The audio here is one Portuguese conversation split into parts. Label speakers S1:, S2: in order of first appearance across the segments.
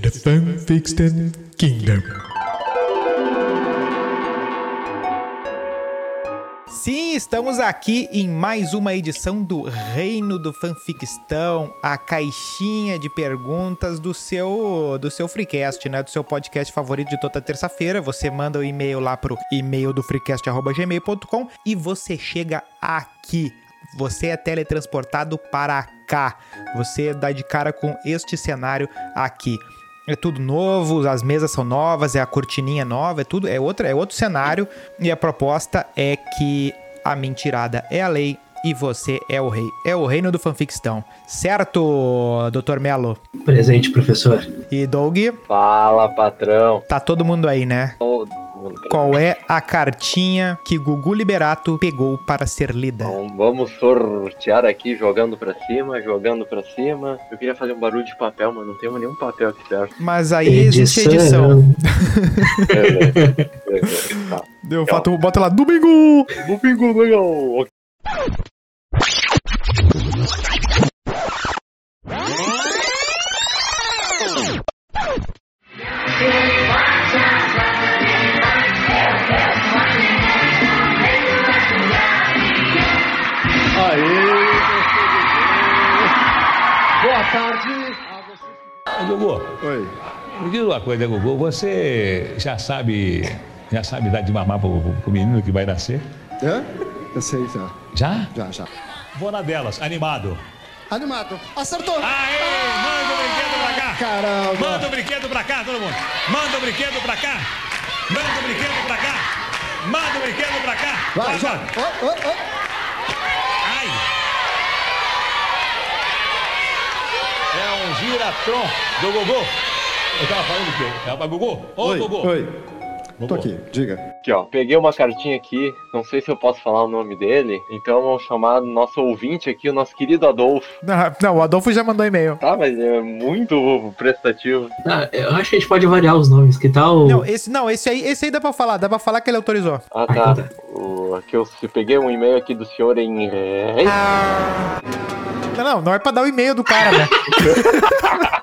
S1: The Fanfiction Kingdom.
S2: Sim, estamos aqui em mais uma edição do Reino do Fanficstão, a caixinha de perguntas do seu do seu Freecast, né, do seu podcast favorito de toda terça-feira. Você manda o e-mail lá pro e-mail do freecast@gmail.com e você chega aqui. Você é teletransportado para cá. Você dá de cara com este cenário aqui. É tudo novo, as mesas são novas, é a cortininha nova, é tudo, é outro, é outro cenário e a proposta é que a mentirada é a lei e você é o rei. É o reino do fanficstão. Certo, Dr. Melo?
S3: Presente, professor.
S2: E Doug?
S4: Fala, patrão.
S2: Tá todo mundo aí, né?
S4: Todo.
S2: Qual é a cartinha que Gugu Liberato pegou para ser lida?
S4: Então, vamos sortear aqui, jogando pra cima, jogando pra cima. Eu queria fazer um barulho de papel, mas não tem nenhum papel aqui perto.
S2: Mas aí existe edição.
S4: Beleza, beleza, tá.
S2: Deu fato, bota lá, domingo!
S4: Domingo, legal.
S5: Uma coisa, Gugu. Você já sabe, já sabe dar de mamar pro, pro- menino que vai nascer?
S6: Hã? Eu sei já.
S5: Já?
S6: Já, já.
S5: Vou na delas, animado.
S6: Animado. Acertou!
S5: Aê! Manda o brinquedo pra cá!
S6: Caramba!
S5: Manda o brinquedo pra cá, todo mundo! Manda o brinquedo pra cá! Manda o brinquedo pra cá! Manda o brinquedo pra cá!
S6: Vai,
S5: Vai.
S6: Ó, ó, ó.
S5: Ai! É um giratron do Gugu. Eu tava falando o quê? É pra Gugu? Ô,
S6: Oi,
S5: Gugu!
S6: oi.
S5: Gugu.
S6: Tô aqui, diga.
S4: Aqui, ó. Peguei uma cartinha aqui. Não sei se eu posso falar o nome dele. Então vamos chamar nosso ouvinte aqui, o nosso querido Adolfo.
S2: Não, não, o Adolfo já mandou e-mail.
S4: Tá, mas é muito prestativo.
S3: Ah, eu acho que a gente pode variar os nomes, que tal?
S2: Não, esse, não, esse aí, esse aí dá pra falar, dá pra falar que ele autorizou.
S4: Ah,
S3: Ah,
S4: tá.
S3: então tá.
S4: O, aqui eu se- peguei um e-mail aqui do senhor em.
S2: Não, não, não é pra dar o e-mail do cara, né?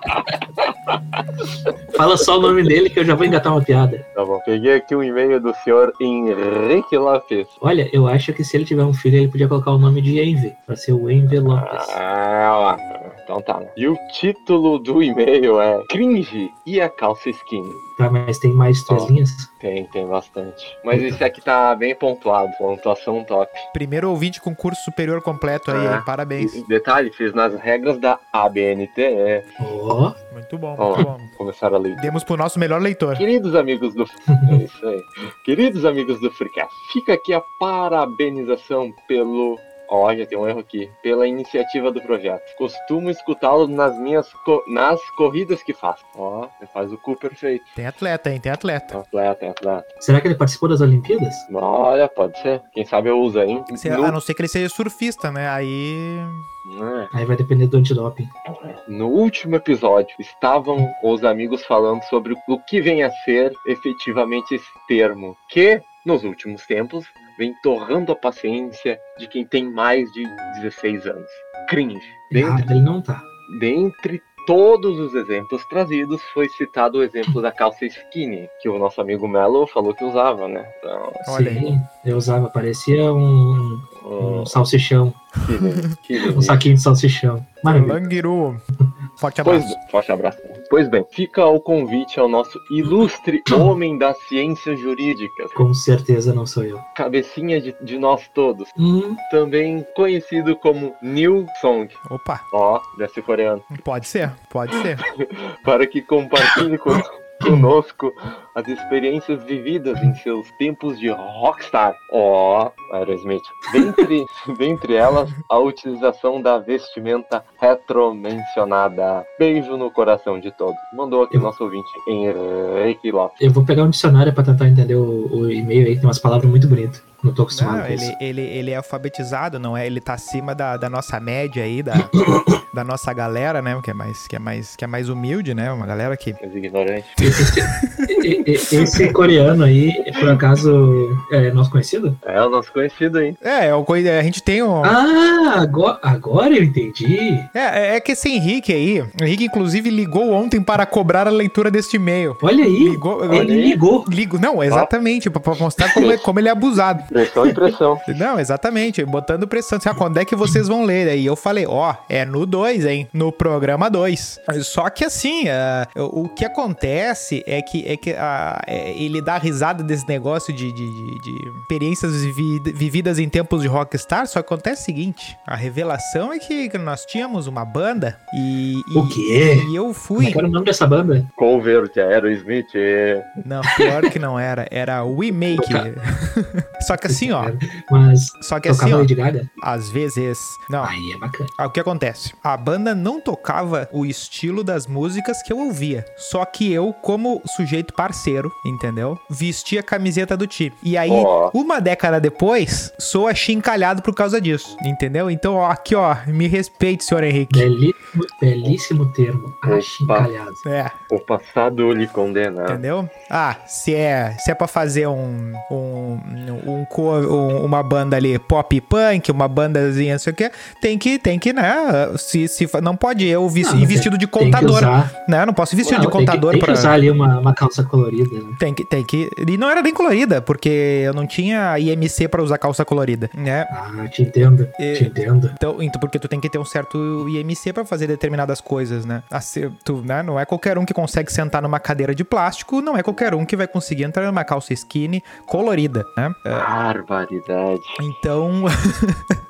S3: Fala só o nome dele que eu já vou engatar uma piada.
S4: Tá bom. Peguei aqui um e-mail do senhor Henrique Lopes.
S3: Olha, eu acho que se ele tiver um filho, ele podia colocar o nome de Envy, pra ser o Envy Lopes.
S4: Ah, ó. Então tá. né? E o título do e-mail é Cringe e a calça skinny.
S3: Tá, mas tem mais três
S4: Ó.
S3: linhas?
S4: Tem, tem bastante. Mas esse aqui tá bem pontuado. Pontuação top.
S2: Primeiro ouvinte com curso superior completo aí, hein? Parabéns.
S4: E, detalhe, fiz nas regras da ABNTE.
S3: Ó,
S2: Muito bom, muito bom.
S4: Começaram a ler.
S2: Demos pro nosso melhor leitor.
S4: Queridos amigos do. É isso aí. Queridos amigos do Freecast, fica aqui a parabenização pelo. Ó, já tem um erro aqui. Pela iniciativa do projeto. Costumo escutá-lo nas minhas co- nas corridas que faço. Ó, você faz o cu perfeito.
S2: Tem atleta, hein? Tem atleta.
S4: Atleta, atleta.
S3: será que ele participou das Olimpíadas?
S4: Olha, pode ser. Quem sabe eu uso aí.
S2: Se-
S4: No,
S2: A não ser que ele seja surfista, né? Aí.
S4: É.
S3: Aí vai depender do antidoping.
S4: No último episódio, estavam os amigos falando sobre o que vem a ser efetivamente esse termo, que, nos últimos tempos, vem torrando a paciência de quem tem mais de 16 anos. Cringe. Dentre,
S3: Errado, ele não tá.
S4: dentre todos os exemplos trazidos, foi citado o exemplo da calça skinny, que o nosso amigo Melo falou que usava, né? Então,
S2: Olha aí.
S3: Sim, eu usava, parecia um,
S4: um,
S3: um salsichão,
S4: que, lindo, que
S3: um saquinho de salsichão. Maravilha.
S2: Langiru. Forte
S4: Pois,
S2: abraço.
S4: forte abraço. Pois bem, fica o convite ao nosso ilustre homem das ciências jurídicas,
S3: Com certeza não sou eu.
S4: cabecinha de, de nós todos,
S3: Hum,
S4: também conhecido como New Song,
S2: Opa,
S4: ó, deve ser coreano,
S2: pode ser, pode ser.
S4: para que compartilhe con- conosco as experiências vividas em seus tempos de rockstar, ó, Aerosmith. Dentre, dentre elas, a utilização da vestimenta retromencionada. Beijo no coração de todos. Mandou aqui nosso ouvinte, Henrique Lopes.
S3: eu vou pegar um dicionário pra tentar entender o, o e-mail aí, que tem umas palavras muito bonitas. Não tô acostumado
S2: Não,
S3: com isso.
S2: ele, ele, ele é alfabetizado, não é? Ele tá acima da, da nossa média aí, da, da nossa galera, né? Que é, mais, que, é mais, que é mais humilde, né? Uma galera que.
S4: Os ignorantes.
S3: E- e- Esse coreano aí, por acaso, é nosso conhecido?
S4: É o nosso conhecido, hein?
S2: É, é o coi- a gente tem um.
S3: Ah, agora, agora eu entendi.
S2: É, é- é que esse Henrique aí, o Henrique inclusive ligou ontem para cobrar a leitura deste e-mail.
S3: Olha aí.
S2: Ligou,
S3: Ele ligou.
S2: Ligo, não, exatamente, pra, pra mostrar como, é- como ele é abusado.
S4: Pressão e pressão.
S2: Não, exatamente, botando pressão. Assim, ah, quando é que vocês vão ler? Aí eu falei, ó, é no 2, hein? No programa 2. Só que assim, ah, o que acontece é que, é que é, ele dá risada desse negócio de, de, de- de experiências vivi- vividas em tempos de rockstar. Só que acontece o seguinte: a revelação é que nós tínhamos uma banda e. e
S3: O quê?
S2: E eu fui.
S3: é que era o nome dessa banda?
S4: Cover de Aerosmith. é.
S2: Não, pior que não era. Era We Make. Só que assim, ó.
S3: Mas
S2: Só que assim, ó.
S3: Lady Gaga?
S2: Às vezes. Não.
S3: Aí é bacana.
S2: O que acontece? A banda não tocava o estilo das músicas que eu ouvia. Só que eu, como sujeito parceiro, entendeu? Vestia a camiseta do time. E aí,
S4: Ó.
S2: uma década depois, sou achincalhado por causa disso. Entendeu? Então, ó, aqui, ó, me respeite, senhor Henrique.
S3: Belíssimo, belíssimo termo. Achincalhado.
S2: É,
S4: O passado lhe condena.
S2: entendeu? Ah, se é, se é pra fazer um, um, um, um- uma banda ali pop punk, uma bandazinha, não sei o que, tem que, tem que, né? Se, se, não pode eu ir vestido de
S3: tem que
S2: contador,
S3: usar-
S2: né? Não posso ir vestido
S3: Não,
S2: de
S3: tem que-
S2: contador
S3: tem que,
S2: pra.
S3: usar ali uma, uma calça colorida, né?
S2: Tem que, tem que. E não era nem colorida, porque eu não tinha IMC pra usar calça colorida, né?
S3: Ah, te entendo,
S2: E-
S3: te entendo.
S2: Então, então, porque tu tem que ter um certo IMC pra fazer determinadas coisas, né? Assim, tu, né? Não é qualquer um que consegue sentar numa cadeira de plástico, não é qualquer um que vai conseguir entrar numa calça skinny colorida, né? É,
S4: Barbaridade.
S2: então.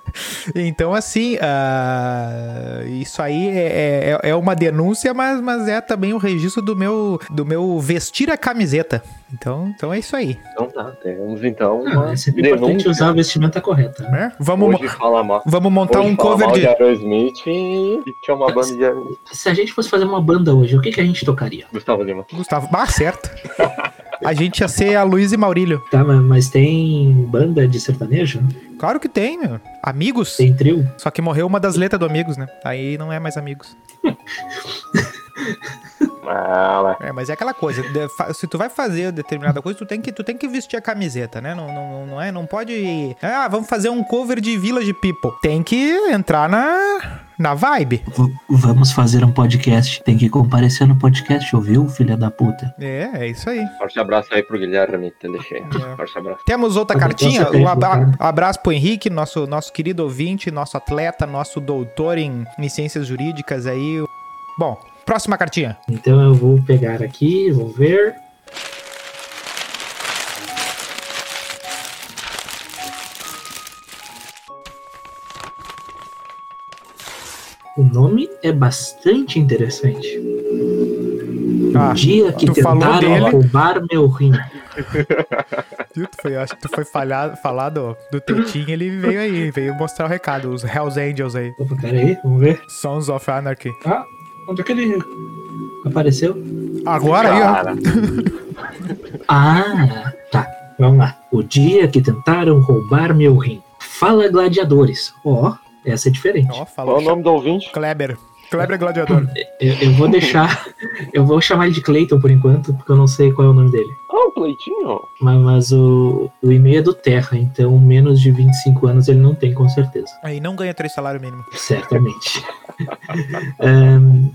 S2: Então, assim, ah, isso aí é, é, é uma denúncia, mas, mas é também o registro do meu, do meu vestir a camiseta. Então, então é isso aí.
S4: Então tá, temos então
S3: Ah,
S4: uma
S3: é sempre importante
S4: denúncia.
S3: usar a vestimenta correta. né?
S2: Vamos,
S4: Hoje fala mal.
S2: vamos montar
S4: Hoje
S2: um cover de.
S4: de Aerosmith e e tinha uma banda de Aerosmith.
S3: Se a gente fosse fazer uma banda hoje, o que, que a gente tocaria?
S4: Gustavo Lima.
S2: Gustavo. Ah, certo. A gente ia ser a Luiz e Maurílio.
S3: Tá, mas, tem banda de sertanejo?
S2: Claro que tem, meu. Amigos.
S3: Tem trio?
S2: Só que morreu uma das letras do Amigos, né? Aí não é mais Amigos.
S4: Ah,
S2: É, mas é aquela coisa, se tu vai fazer determinada coisa, tu tem que, tu tem que vestir a camiseta, né? Não, não, não é, não pode. Ah, vamos fazer um cover de Village People. Tem que entrar na, na vibe.
S3: V- vamos fazer um podcast. Tem que comparecer no podcast, ouviu, filha da puta?
S2: É, é isso aí.
S4: forte abraço aí pro Guilherme Telechê.
S2: É.
S4: Forte abraço.
S2: Temos outra cartinha. Um abra- abraço pro Henrique, nosso, nosso querido ouvinte, nosso atleta, nosso doutor em, em ciências jurídicas aí. Bom, próxima cartinha.
S3: Então eu vou pegar aqui, vou ver. O nome é bastante interessante.
S2: Ah,
S3: dia que tentaram roubar meu rim.
S2: Viu? Tu foi, acho que tu foi falhar, falar do, Tetinho, ele veio aí, veio mostrar o recado, os Hells Angels aí.
S3: Opa, peraí, vamos ver.
S2: Sons of Anarchy.
S3: Ah, onde é que ele apareceu?
S2: Agora aí, ó.
S3: Ah, tá. Vamos lá. O dia que tentaram roubar meu rim. Fala gladiadores. Ó, essa é diferente.
S2: Ó,
S4: qual é o nome do ouvinte?
S2: Kleber. Kleber Gladiador.
S3: Eu, eu vou deixar. eu vou chamar ele de Clayton por enquanto, porque eu não sei qual é o nome dele.
S4: Ah, o Pleitinho.
S3: Mas, mas o, o e-mail é do Terra, então menos de 25 anos ele não tem, com certeza.
S2: Aí não ganha três salário mínimo.
S3: Certamente. Ahn,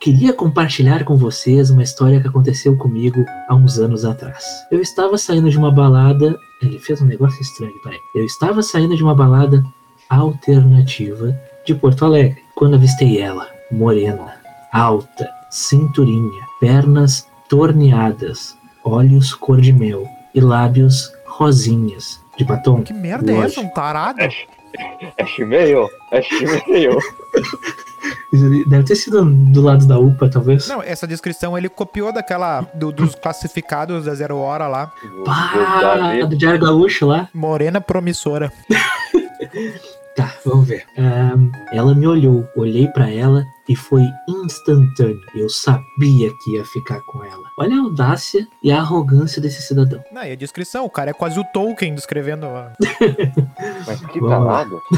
S3: queria compartilhar com vocês uma história que aconteceu comigo há uns anos atrás. Eu estava saindo de uma balada. Ele fez um negócio estranho, peraí. Eu estava saindo de uma balada alternativa de Porto Alegre quando avistei ela, morena, alta, cinturinha, pernas torneadas, olhos cor de mel e lábios rosinhas de batom.
S2: Que merda é essa? Um tarado?
S4: É Shimeio? É Shimeio.
S3: Deve ter sido do lado da UPA, talvez.
S2: Não, essa descrição ele copiou daquela do- dos classificados da Zero Hora lá.
S3: Pá, do Diário Gaúcho lá.
S2: Morena promissora.
S3: Tá, vamos ver. Ahn, ela me olhou, olhei pra ela e foi instantâneo. Eu sabia que ia ficar com ela. Olha a audácia e a arrogância desse cidadão.
S2: Não, e a descrição, o cara é quase o Tolkien descrevendo. ó.
S4: Mas que danado.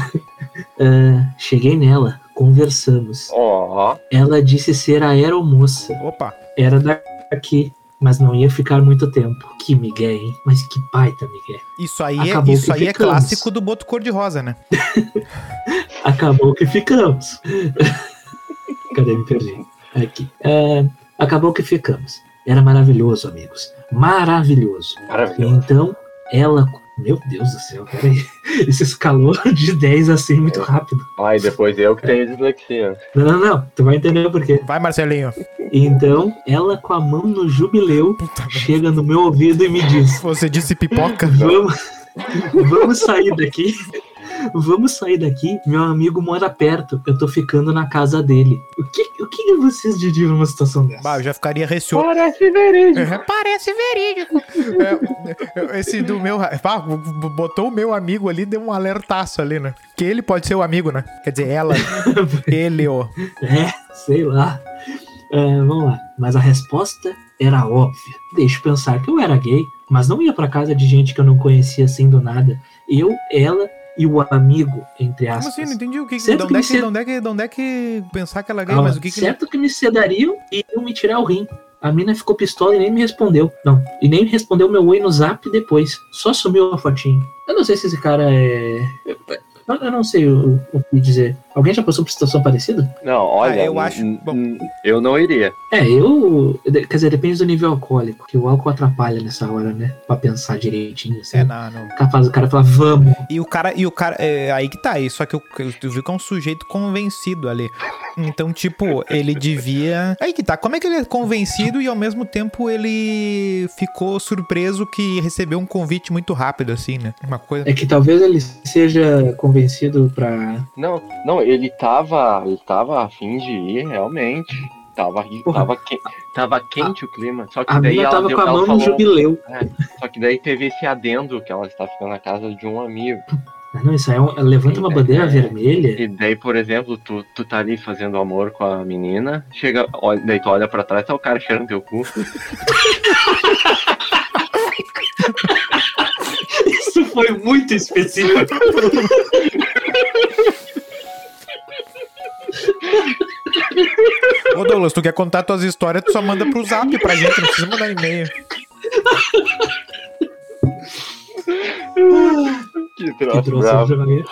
S3: Ah, cheguei nela, conversamos.
S4: Ó,
S3: Ela disse ser a aeromoça.
S2: Opa.
S3: Era daqui. Mas não ia ficar muito tempo. Que migué, hein? Mas que baita migué.
S2: Isso aí, é,
S3: Acabou
S2: isso
S3: que
S2: aí é
S3: ficamos.
S2: clássico do boto cor-de-rosa, né?
S3: Acabou que ficamos. Cadê? Me perdi. Aqui. É, acabou que ficamos. Era maravilhoso, amigos. Maravilhoso.
S4: Maravilhoso.
S3: Então, ela. Meu Deus do céu, peraí. Isso escalou de 10 assim muito rápido.
S4: Ah, e depois eu que tenho dislexia.
S3: Não, não, não. Tu vai entender o porquê.
S2: Vai, Marcelinho.
S3: Então, ela com a mão no jubileu chega no meu ouvido e me diz:
S2: Você disse pipoca?
S3: Vamos, vamos sair daqui. Vamos sair daqui. Meu amigo mora perto. Eu tô ficando na casa dele. O que, o que vocês diriam numa situação dessa?
S2: Bah, eu já ficaria receoso.
S4: Parece verídico.
S2: É, Parece verídico. É, esse do meu. Pá, b- botou o meu amigo ali, deu um alertaço ali, né? Que ele pode ser o amigo, né? Quer dizer, ela, ele, ó.
S3: É, sei lá. É, vamos lá. Mas a resposta era óbvia. Deixa eu pensar que eu era gay, mas não ia pra casa de gente que eu não conhecia assim do nada. Eu, ela e o amigo, entre
S2: Como
S3: aspas.
S2: assim? Não entendi o que.
S3: Certo que
S2: é que, de, onde, é que, de onde é que pensar que ela
S3: Ah,
S2: mas o que que.
S3: certo que me sedariam e iam me tirar o rim. A mina ficou pistola e nem me respondeu. Não. E nem me respondeu meu oi no zap depois. Só sumiu a fotinho. Eu não sei se esse cara é. Eu eu não sei o, o que dizer. Alguém já passou por situação parecida?
S4: Não, olha,
S2: Ah, eu acho- bom.
S4: eu não iria.
S3: É, eu. Quer dizer, depende do nível alcoólico. Que o álcool atrapalha nessa hora, né? Pra pensar direitinho. Assim.
S2: É, não, não.
S3: Capaz do cara falar, vamos.
S2: E o cara, e o cara, é, aí que tá, aí, só que eu, eu, eu vi que é um sujeito convencido ali. Então, tipo, ele devia. Aí que tá, como é que ele é convencido e ao mesmo tempo ele ficou surpreso que recebeu um convite muito rápido, assim, né? Uma coisa.
S3: É que talvez ele seja convencido pra.
S4: Não, não, ele tava, ele tava a fim de ir, realmente. Tava,
S3: Porra.
S4: tava, que- tava quente o clima. Só que
S3: A
S4: daí ela,
S3: tava
S4: deu-
S3: com a
S4: ela
S3: mão no
S4: falou,
S3: jubileu.
S4: Só que daí teve esse adendo que ela está ficando na casa de um amigo.
S3: Não, isso aí é um, levanta uma bandeira
S4: É.
S3: vermelha.
S4: E daí, por exemplo, tu, tu tá ali fazendo amor com a menina, chega, olha, daí tu olha pra trás, tá o cara cheirando teu cu.
S3: Isso foi muito específico.
S2: Ô, Douglas, tu quer contar tuas histórias, tu só manda pro zap pra gente, não precisa mandar e-mail.
S4: Que
S3: Que
S4: troço
S3: jogador.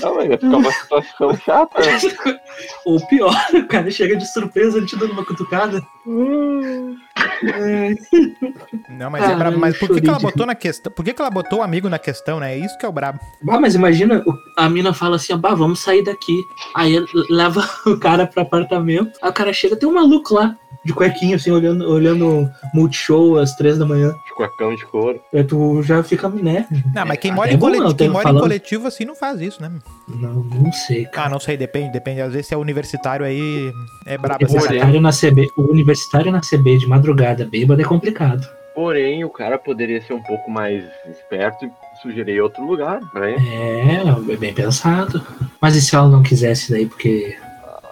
S4: Não, mas ia ficar uma situação chata.
S3: Ou pior, o cara chega de surpresa ele te dando uma cutucada. É,
S2: Não, mas é
S3: Ah,
S2: brabo. Mas por que, que ela botou na questão? Por que, que ela botou o amigo na questão, né? É isso que é o brabo.
S3: Bah, mas imagina, a mina fala assim, bah, vamos sair daqui. Aí ele leva o cara pro apartamento, aí o cara chega, tem um maluco lá, de cuequinho, assim, olhando, olhando Multishow às três da manhã.
S4: De cuecão de couro.
S3: Aí tu já fica, né?
S2: Não, mas quem
S3: É,
S2: mora,
S3: é
S2: em,
S3: bom,
S2: coletivo, quem mora em coletivo assim não faz isso, né?
S3: Não, não sei, cara.
S2: Ah, não sei, depende, depende. Às vezes se é universitário aí, é brabo
S3: universitário, na CB, o universitário na CB de madrugada, bêbado, é complicado.
S4: Porém, o cara poderia ser um pouco mais esperto e sugerir outro lugar ele.
S3: É, é bem pensado. Mas e se ela não quisesse daí, porque...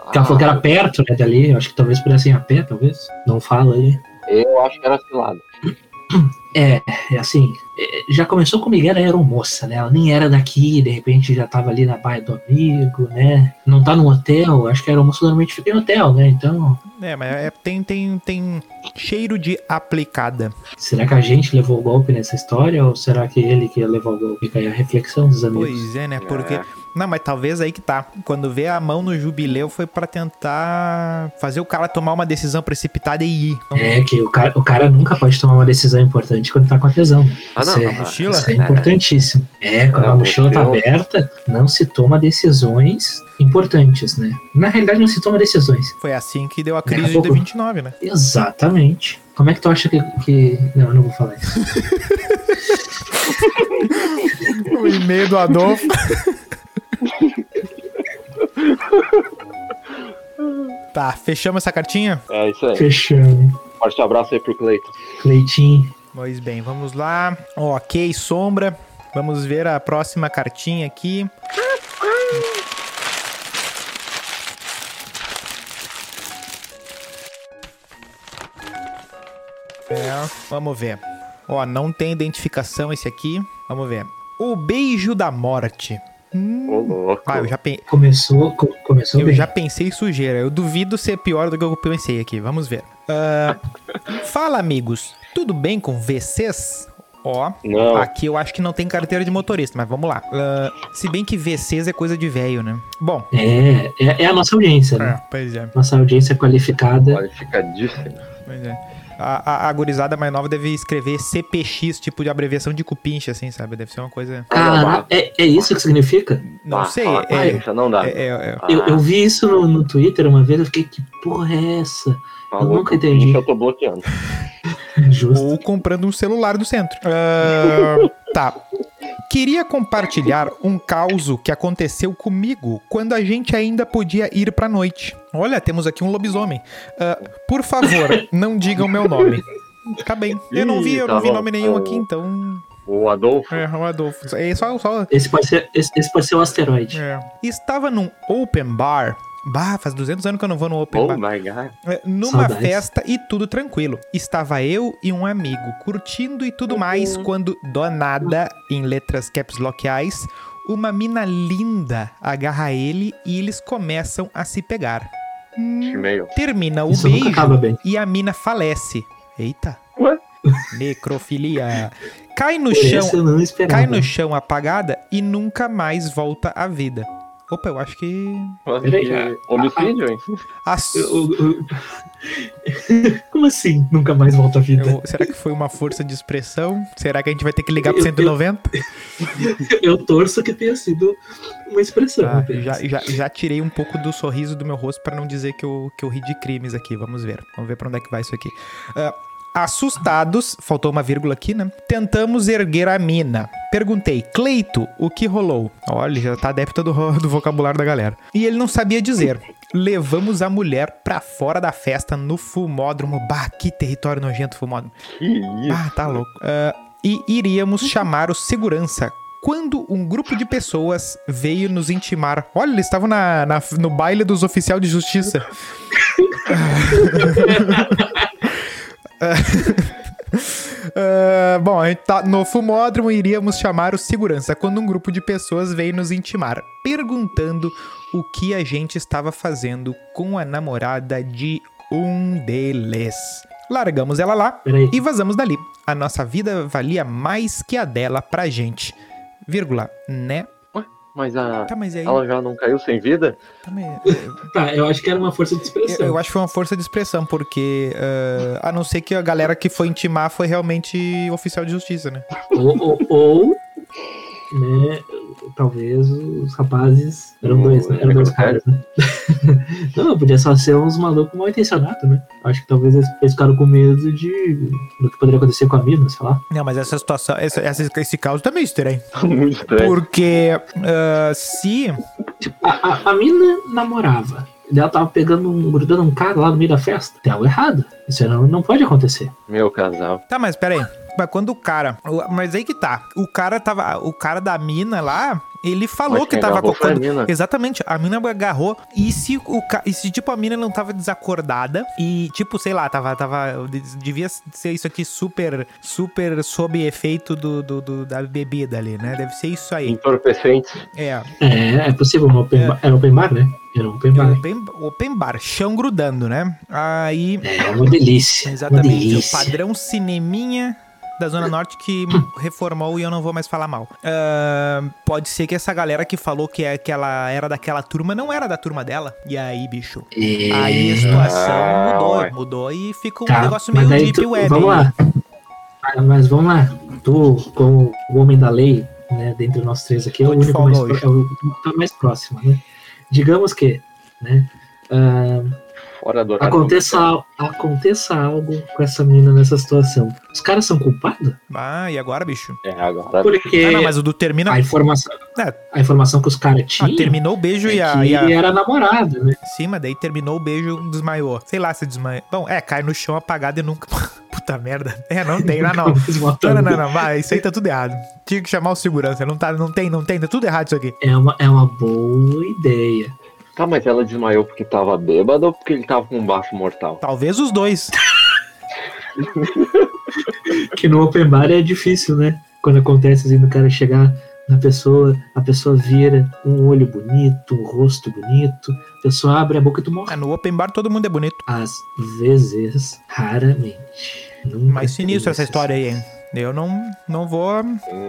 S3: porque ela falou que era perto, né, dali, eu acho que talvez pudessem ir a pé, talvez. Não fala aí.
S4: Eu acho que era cilado.
S3: É, é assim, é, já começou comigo, ela era moça, né? Ela nem era daqui, de repente já tava ali na baia do amigo, né? Não tá no hotel, acho que a moça normalmente fica em hotel, né? Então,
S2: É, mas é- tem, tem, tem cheiro de aplicada.
S3: será que a gente levou o golpe nessa história ou será que ele que levar o golpe? Fica aí a reflexão dos amigos.
S2: Pois é, né? Porque.
S4: É.
S2: Não, mas talvez aí que tá. Quando vê a mão no jubileu foi pra tentar fazer o cara tomar uma decisão precipitada e ir.
S3: É que o cara, o cara nunca pode tomar uma decisão importante quando tá com a tesão.
S4: Ah, não,
S3: isso,
S4: não,
S3: é,
S2: mochila?
S3: isso é importantíssimo. É, quando
S4: Não,
S3: a mochila tá aberta, não se toma decisões importantes, né? Na realidade, não se toma decisões.
S2: Foi assim que deu a crise de
S3: pouco-
S2: D29, né?
S3: Exatamente. Como é que tu acha que. que... Não, eu não vou falar isso.
S2: O e-mail do Adolfo. tá, fechamos essa cartinha?
S4: É isso aí.
S3: Fechando.
S4: Forte abraço aí pro Cleiton.
S3: Cleitinho.
S2: Pois bem, vamos lá. Ok, sombra. Vamos ver a próxima cartinha aqui. É, vamos ver. Ó, não tem identificação esse aqui. Vamos ver. O beijo da morte.
S4: Ô, louco.
S2: Ah, eu já, pen-
S3: Começou, co- começou
S2: eu
S3: bem.
S2: já pensei sujeira. Eu duvido ser pior do que eu pensei aqui. Vamos ver. Ah, fala, amigos. Tudo bem com VCs? Ó,
S4: Não.
S2: aqui eu acho que não tem carteira de motorista, mas vamos lá. Ah, se bem que VCs é coisa de velho, né? Bom,
S3: É, é, é a nossa audiência,
S2: é,
S3: né?
S2: pois é.
S3: Nossa audiência qualificada.
S4: Qualificadíssimo.
S2: Pois é. A, a, a gurizada mais nova deve escrever CPX, tipo de abreviação de cupincha, assim, sabe? Deve ser uma coisa.
S3: Cara, é, é isso que significa?
S2: Não
S4: Ah,
S2: sei.
S4: com
S2: É,
S4: isso, não dá.
S2: é, é, é-
S4: Ah,
S3: Eu, eu vi isso no, no Twitter uma vez, eu fiquei, que porra é essa?
S4: falou
S3: nunca
S4: com
S3: entendi.
S4: Eu tô bloqueando.
S3: Justo.
S2: Ou comprando um celular do centro. Ah, tá. Queria compartilhar um caos que aconteceu comigo quando a gente ainda podia ir pra noite. Olha, temos aqui um lobisomem. Ah, por favor, não digam meu nome. Tá bem. Eu não vi, eu não
S4: Ih,
S2: vi
S4: tá
S2: nome nenhum aqui, então.
S4: O Adolfo.
S2: É, o Adolfo. É só, só,
S3: Esse pode ser, esse, esse pode ser o asteroide.
S2: É. Estava num open bar. Bah, faz 200 anos que eu não vou no open
S4: Oh
S2: bar.
S4: my god.
S2: É, Numa
S3: Saudades.
S2: festa e tudo tranquilo. Estava eu e um amigo curtindo e tudo mais quando, do nada, em letras caps locais, uma mina linda agarra ele e eles começam a se pegar.
S4: E-mail.
S2: Termina o
S3: Isso nunca
S2: beijo
S3: acaba bem.
S2: e a mina falece. Eita.
S4: Ué?
S2: Necrofilia. Cai no
S3: Por
S2: chão cai no chão apagada e nunca mais volta à vida. Opa, eu acho que.
S3: Peraí.
S4: Que Homicídio, hein?
S2: A
S3: Eu- eu- eu- Como assim? Nunca mais volta à vida.
S2: Eu- será que foi uma força de expressão? Será que a gente vai ter que ligar pro
S3: Eu- eu-
S2: 190?
S3: Eu torço que tenha sido uma expressão. Apenas.
S2: já, já, já tirei um pouco do sorriso do meu rosto pra não dizer que eu, que eu ri de crimes aqui. Vamos ver. Vamos ver pra onde é que vai isso aqui. Ah, assustados, faltou uma vírgula aqui, né? Tentamos erguer a mina. Perguntei, Cleito, o que rolou? Olha, já tá adepto do, do vocabulário da galera. E ele não sabia dizer. Levamos a mulher pra fora da festa no fumódromo. Bah, que território nojento fumódromo.
S4: Que isso?
S2: Ah, tá louco. Ah, e iríamos chamar o segurança. Quando um grupo de pessoas veio nos intimar. Olha, eles estavam na, na- no baile dos oficiais de justiça. Ah, bom, a gente tá no fumódromo iríamos chamar o segurança quando um grupo de pessoas veio nos intimar, perguntando o que a gente estava fazendo com a namorada de um deles. Largamos ela lá
S3: Peraí.
S2: e vazamos dali. A nossa vida valia mais que a dela pra gente. Vírgula, né?
S4: Mas a.
S2: Tá, mas aí?
S4: Ela já não caiu sem vida?
S2: Tá, mas-
S3: Tá, eu acho que era uma força de
S2: Eu,
S3: expressão.
S2: eu acho que foi uma força de expressão, porque ah, a não ser que a galera que foi intimar foi realmente oficial de justiça, né?
S3: Ou, ou, ou, né, talvez os rapazes. Eram
S4: O
S3: dois, né? Eram dois caras, né? Não, podia só ser uns malucos mal intencionados, né? Acho que talvez eles, eles ficaram com medo de. do que poderia acontecer com a mina, sei lá.
S2: Não, mas essa situação, essa, essa- esse caso também é estranho.
S4: Muito estranho.
S2: Porque ah, se.
S3: Tipo, a, a, a mina namorava. E ela tava pegando um, grudando um cara lá no meio da festa. Tem algo errado. Isso não, não pode acontecer.
S4: Meu casal.
S2: Tá, mas pera aí. Mas quando o cara. o- Mas aí que tá. O cara tava. O cara da mina lá. Ele falou
S4: Mas
S2: que tava.
S4: a
S2: quando-
S4: mina.
S2: Exatamente, a mina agarrou. E se o ca- e se, tipo, a mina não tava desacordada e, tipo, sei lá, tava. tava devia ser isso aqui super. Super sob efeito do, do- do- da bebida ali, né? Deve ser isso aí.
S4: Entorpecentes.
S2: É.
S3: É, é possível. Um open bar, era open bar, né? Era um open bar.
S2: Open, open bar, chão grudando, né? Aí.
S3: É uma delícia. Uma
S2: Exatamente, o
S3: delícia.
S2: padrão cineminha da Zona Norte que reformou e eu não vou mais falar mal. Ah, pode ser que essa galera que falou que, é, que ela era daquela turma não era da turma dela. E aí, bicho?
S3: É,
S2: Aí a situação
S4: Ah,
S2: mudou,
S4: ué.
S2: mudou e fica um
S3: Tá,
S2: negócio meio deep
S3: tu-
S2: web.
S3: Vamos lá. Ah, Mas vamos lá. Tu, como o homem da lei, né, dentre nós três aqui, é o único mais, pro- é o mais próximo, né? Digamos que, né, ah,
S4: Fora do
S3: aconteça, al- aconteça algo com essa mina nessa situação. Os caras são culpados?
S2: Ah, e agora, bicho?
S4: É, agora.
S3: Porque
S2: Ah, não, mas o do termina.
S3: a, informação,
S2: É,
S3: a informação que os caras
S2: ah,
S3: tinham
S2: terminou o beijo
S3: é
S2: e a.
S3: que
S2: E a...
S3: era namorada, né?
S2: Sim, mas daí terminou o beijo desmaiou. Sei lá se desmaiou. Bom, é, cai no chão apagado e nunca. Puta merda. É, não tem, não, não. Não, não, não, não, vai, isso aí tá tudo errado. Tinha que chamar o segurança, não, tá, não tem, não tem, tá tudo errado isso aqui.
S3: É uma, é uma boa ideia.
S4: Tá, mas ela desmaiou porque tava bêbada ou porque ele tava com um baixo mortal?
S2: Talvez os dois.
S3: Que no open bar é difícil, né? Quando acontece assim, do cara chegar A pessoa, a pessoa vira um olho bonito, um rosto bonito, a pessoa abre a boca e tu morre.
S2: É, no open bar todo mundo é bonito.
S3: Às vezes, raramente. Nunca
S2: Mais sinistro essa história aí, hein? Eu não, não vou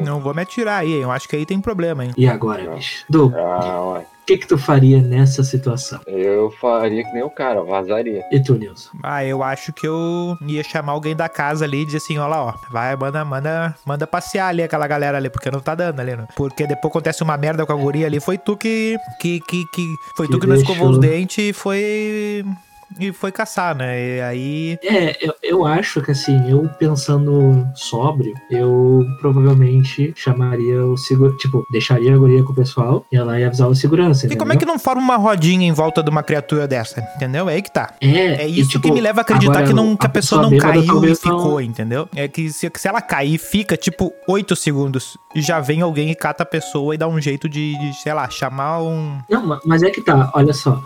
S2: não vou me atirar aí, hein? Eu acho que aí tem problema, hein?
S3: E agora, bicho? Doug,
S4: Ah, ué.
S3: o que que tu faria nessa situação?
S4: Eu faria que nem o cara, vazaria.
S3: E tu, Nilson?
S2: Ah, eu acho que eu ia chamar alguém da casa ali e dizer assim, ó lá, ó, vai, manda, manda, manda passear ali aquela galera ali, porque não tá dando ali, né? Porque depois acontece uma merda com a guria ali, foi tu que, que, que, que foi
S3: Que
S2: tu que não escovou os
S3: deixou.
S2: dentes e foi, e foi caçar, né? E aí,
S3: É, eu, eu acho que assim, eu pensando sóbrio, eu provavelmente chamaria o seguro, tipo, deixaria a guria com o pessoal e ela ia avisar o segurança.
S2: e como é que não forma uma rodinha em volta de uma criatura dessa, entendeu? É aí que tá.
S3: É,
S2: É
S3: e,
S2: isso
S3: tipo,
S2: que me leva a acreditar
S3: agora,
S2: que, não, que a pessoa não
S3: bêbada
S2: caiu e
S3: talvez não-
S2: ficou, entendeu? É que se, se ela cair, fica tipo 8 segundos. E já vem alguém e cata a pessoa e dá um jeito de, de, sei lá, chamar um.
S3: Não, ma- mas é que tá, olha só.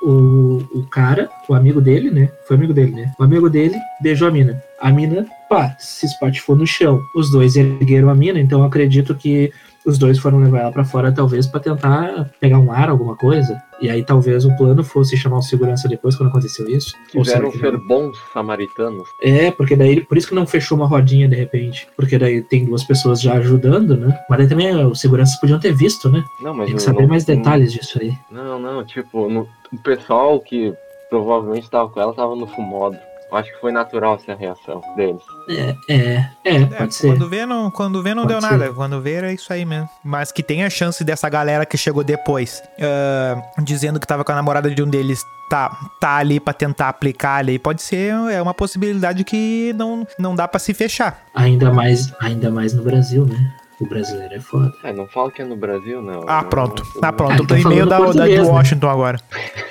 S3: O, o cara, o amigo dele, né? Foi amigo dele, né? O amigo dele beijou a mina. A mina, pá, se espatifou no chão. Os dois ergueram a mina, então acredito que os dois foram levar ela pra fora, talvez, pra tentar pegar um ar, alguma coisa. E aí talvez o plano fosse chamar o segurança depois, quando aconteceu isso.
S4: Tiveram
S3: que
S4: ser
S3: não?
S4: bons samaritanos.
S3: É, porque daí, por isso que não fechou uma rodinha de repente. Porque daí tem duas pessoas já ajudando, né? Mas daí também os seguranças podiam ter visto, né?
S4: Não, mas
S3: Tem que saber
S4: não-
S3: mais detalhes disso aí.
S4: Não, não, tipo, no- o pessoal que provavelmente tava com ela tava no fumódromo. Eu Acho que foi natural essa reação deles.
S3: É, é, é,
S2: É,
S3: pode ser.
S2: quando vê, não, quando vê, não
S3: Pode
S2: deu
S3: ser.
S2: nada. Quando vê, é isso aí mesmo. Mas que tem a chance dessa galera que chegou depois, ah, dizendo que tava com a namorada de um deles, tá, tá ali pra tentar aplicar ali. Pode ser, é uma possibilidade que não, não dá pra se fechar.
S3: Ainda mais, ainda mais no Brasil, né? O brasileiro é foda.
S4: É, não fala que é no Brasil, não.
S2: Ah,
S4: Não,
S2: pronto.
S4: não-
S2: Ah, pronto.
S3: Ah,
S2: Eu tô
S3: tá
S2: em meio
S3: falando
S2: da, da, de
S3: né?
S2: Washington agora.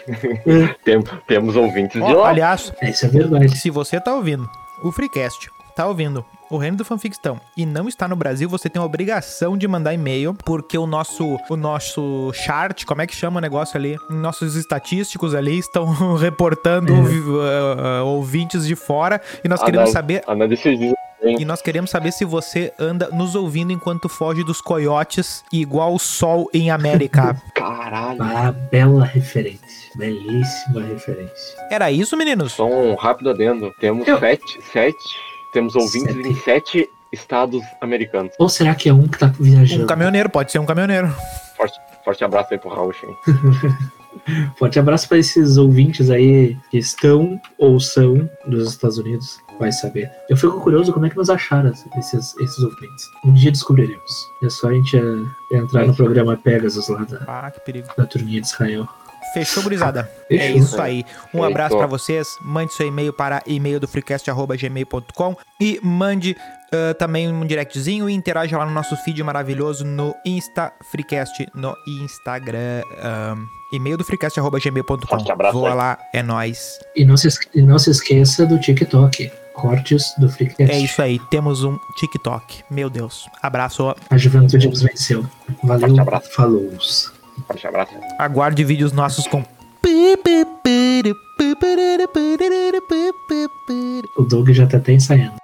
S4: Tem- temos ouvintes de
S2: Ó,
S4: lá.
S2: aliás,
S3: É, isso é verdade.
S2: Se você tá ouvindo o Freecast, tá ouvindo o Reino do Fanfictão e não está no Brasil, você tem a obrigação de mandar e-mail, porque o nosso, o nosso chart, como é que chama o negócio ali? Nossos estatísticos ali estão reportando vi- uh, uh, ouvintes de fora e nós
S4: Ah,
S2: queremos saber.
S4: A
S2: E nós queremos saber se você anda nos ouvindo enquanto foge dos coiotes, igual o sol em América.
S4: Caralho.
S3: Ah, bela referência. Belíssima referência.
S2: Era isso, meninos?
S4: Só um rápido adendo. Temos
S3: Eu-
S4: sete, sete. Temos ouvintes
S3: Sete.
S4: em sete estados americanos.
S3: Ou será que é um que tá viajando?
S2: Um caminhoneiro, pode ser um caminhoneiro.
S4: Forte, abraço aí pro Raul.
S3: Forte abraço para esses ouvintes aí que estão ou são dos Estados Unidos. Vai saber. Eu fico curioso como é que nos acharam esses, esses ouvintes. Um dia descobriremos. É só a gente eh, entrar no programa Pegasus lá da,
S2: Ah, que perigo.
S3: da turminha de Israel.
S2: Fechou, gurizada? É isso aí. Um abraço pra vocês. Mande seu e-mail para e-mail do freecast.gmail.com e mande ah, também um directzinho e interaja lá no nosso feed maravilhoso no Insta Freecast no Instagram. Ah, e-mail do freecast.gmail.com. Voa
S4: aí.
S2: lá, é nóis.
S3: E não se, e não se esqueça do TikTok. Cortes do Freecast.
S2: É isso aí. Temos um TikTok. Meu Deus. Abraço.
S3: A juventude nos venceu. Valeu.
S4: Forte abraço.
S3: Falou.
S4: Forte abraço.
S2: Aguarde vídeos nossos com.
S3: O Doug já tá até ensaiando.